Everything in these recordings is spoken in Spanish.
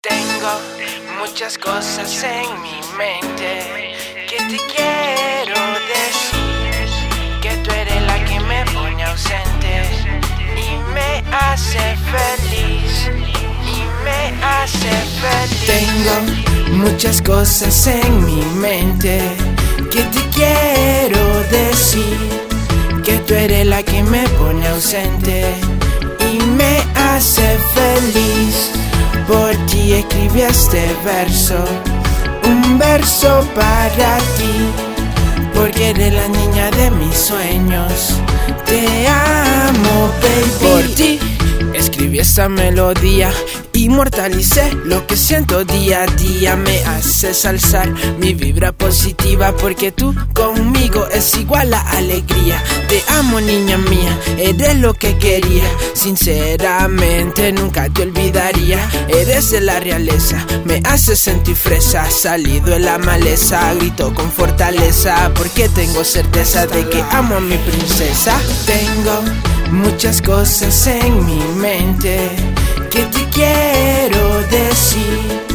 Tengo muchas cosas en mi mente que te quiero decir. Que tú eres la que me pone ausente y me hace feliz. Y me hace feliz. Tengo muchas cosas en mi mente que te quiero decir. Que tú eres la que me pone ausente y me hace feliz. Escribí este verso, un verso para ti, porque eres la niña de mis sueños. Te amo, baby. Por ti escribí esta melodía, inmortalicé lo que siento día a día. Me haces alzar mi vibra positiva, porque tú conmigo es igual a alegría. Te amo, niña mía, eres lo que quería. Sinceramente, nunca te olvidaría. Eres de la realeza, me haces sentir fresa. Salido en la maleza, grito con fortaleza, porque tengo certeza de que amo a mi princesa. Tengo muchas cosas en mi mente que te quiero decir.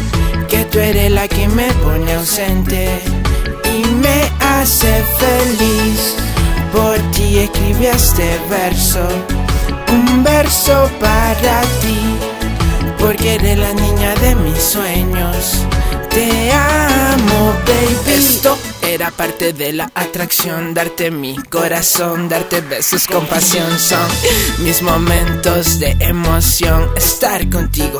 Que tú eres la que me pone ausente este verso, un verso para ti, porque eres la niña de mis sueños. Te amo, baby. Esto era parte de la atracción, darte mi corazón, darte besos con pasión. Son mis momentos de emoción, estar contigo.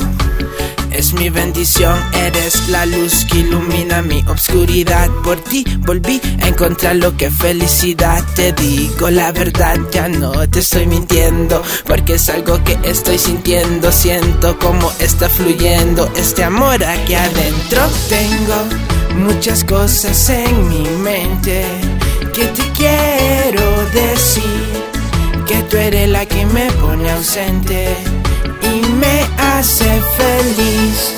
Es mi bendición, eres la luz que ilumina mi obscuridad. Por ti volví a encontrar lo que felicidad. Te digo la verdad, ya no te estoy mintiendo. Porque es algo que estoy sintiendo. Siento como está fluyendo este amor aquí adentro. Tengo muchas cosas en mi mente que te quiero decir. Que tú eres la que me pone ausente hace feliz.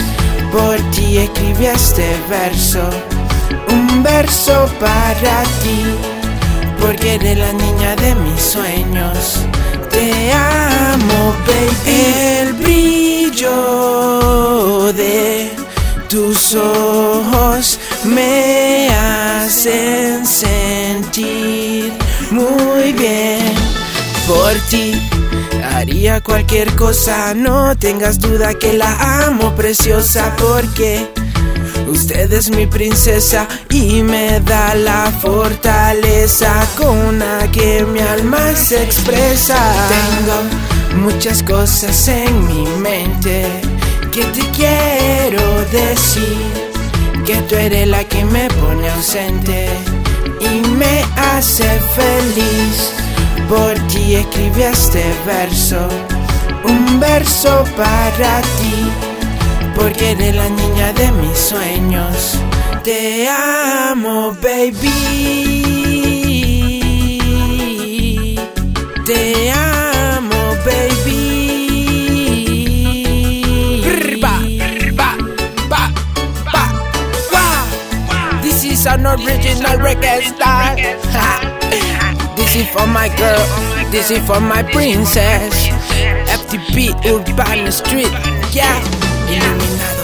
Por ti escribí este verso, un verso para ti, porque eres la niña de mis sueños. Te amo, baby. El brillo de tus ojos me hacen sentir muy bien por ti. Haría cualquier cosa, no tengas duda que la amo preciosa porque usted es mi princesa y me da la fortaleza con la que mi alma se expresa. Tengo muchas cosas en mi mente que te quiero decir, que tú eres la que me pone ausente y me hace feliz. Por ti escribí este verso, un verso para ti, porque eres la niña de mis sueños. Te amo, baby. Te amo, baby. Ba, ba, ba, ba, ba. This is an original reggae style. This is for my girl, this is for my princess. FTP Urban Street, yeah. Un